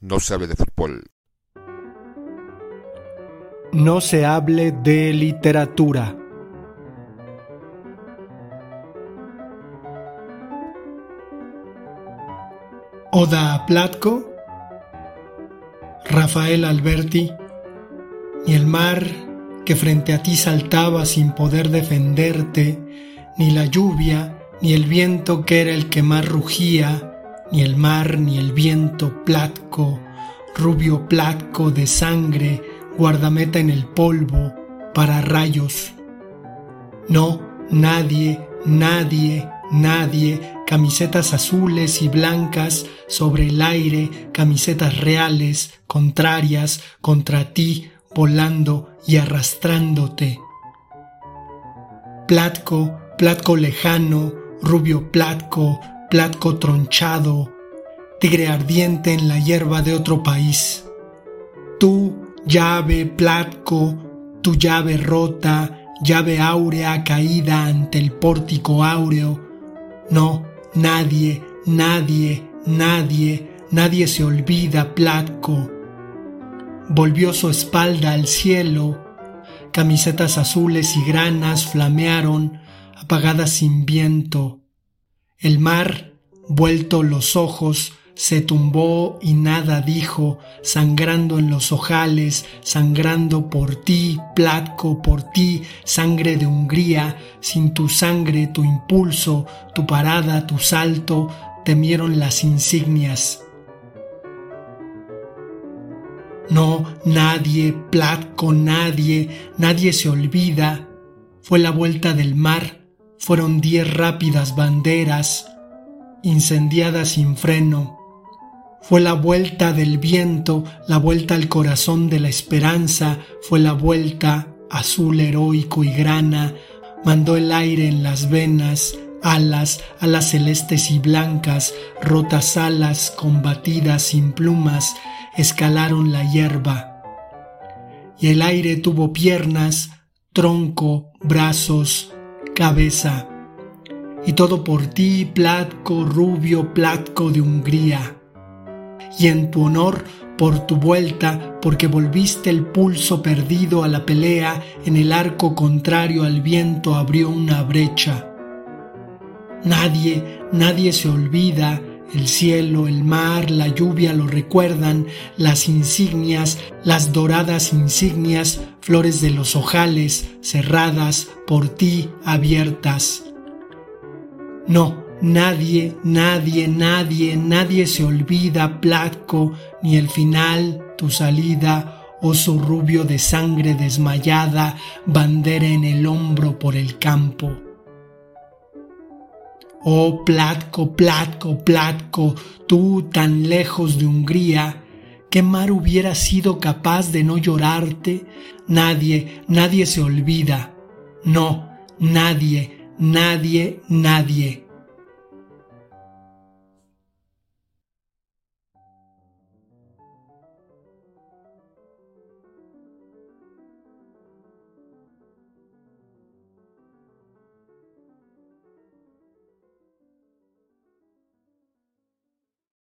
no se hable de fútbol. No se hable de literatura. Oda a Platko, Rafael Alberti, ni el mar que frente a ti saltaba sin poder defenderte, ni la lluvia, ni el viento que era el que más rugía, ni el mar, ni el viento platco, rubio platco de sangre, guardameta en el polvo, para rayos. No, nadie, nadie, nadie, camisetas azules y blancas sobre el aire, camisetas reales, contrarias, contra ti, volando y arrastrándote. Platco, platco lejano, rubio platco, platco tronchado, tigre ardiente en la hierba de otro país. Tú, llave, platco, tu llave rota, llave áurea caída ante el pórtico áureo. No, nadie, nadie, nadie, nadie se olvida, platco. Volvió su espalda al cielo, camisetas azules y granas flamearon, apagadas sin viento. El mar, vuelto los ojos, se tumbó y nada dijo, sangrando en los ojales, sangrando por ti, Platco, por ti, sangre de Hungría, sin tu sangre, tu impulso, tu parada, tu salto, temieron las insignias. No, nadie, Platco, nadie, nadie se olvida. Fue la vuelta del mar, fueron diez rápidas banderas, incendiadas sin freno. Fue la vuelta del viento, la vuelta al corazón de la esperanza, fue la vuelta azul heroico y grana, mandó el aire en las venas, alas, alas celestes y blancas, rotas alas combatidas sin plumas, escalaron la hierba. Y el aire tuvo piernas, tronco, brazos, cabeza. Y todo por ti, Platco, rubio Platco de Hungría. Y en tu honor, por tu vuelta, porque volviste el pulso perdido a la pelea, en el arco contrario al viento abrió una brecha. Nadie, nadie se olvida, el cielo, el mar, la lluvia lo recuerdan, las insignias, las doradas insignias, flores de los ojales, cerradas, por ti abiertas. No, nadie, nadie, nadie, nadie se olvida, Platco, ni el final, tu salida, oso rubio de sangre desmayada, bandera en el hombro por el campo. Oh Platco, Platco, Platco, tú tan lejos de Hungría, ¿qué mar hubiera sido capaz de no llorarte? Nadie, nadie se olvida. No, nadie, nadie, nadie.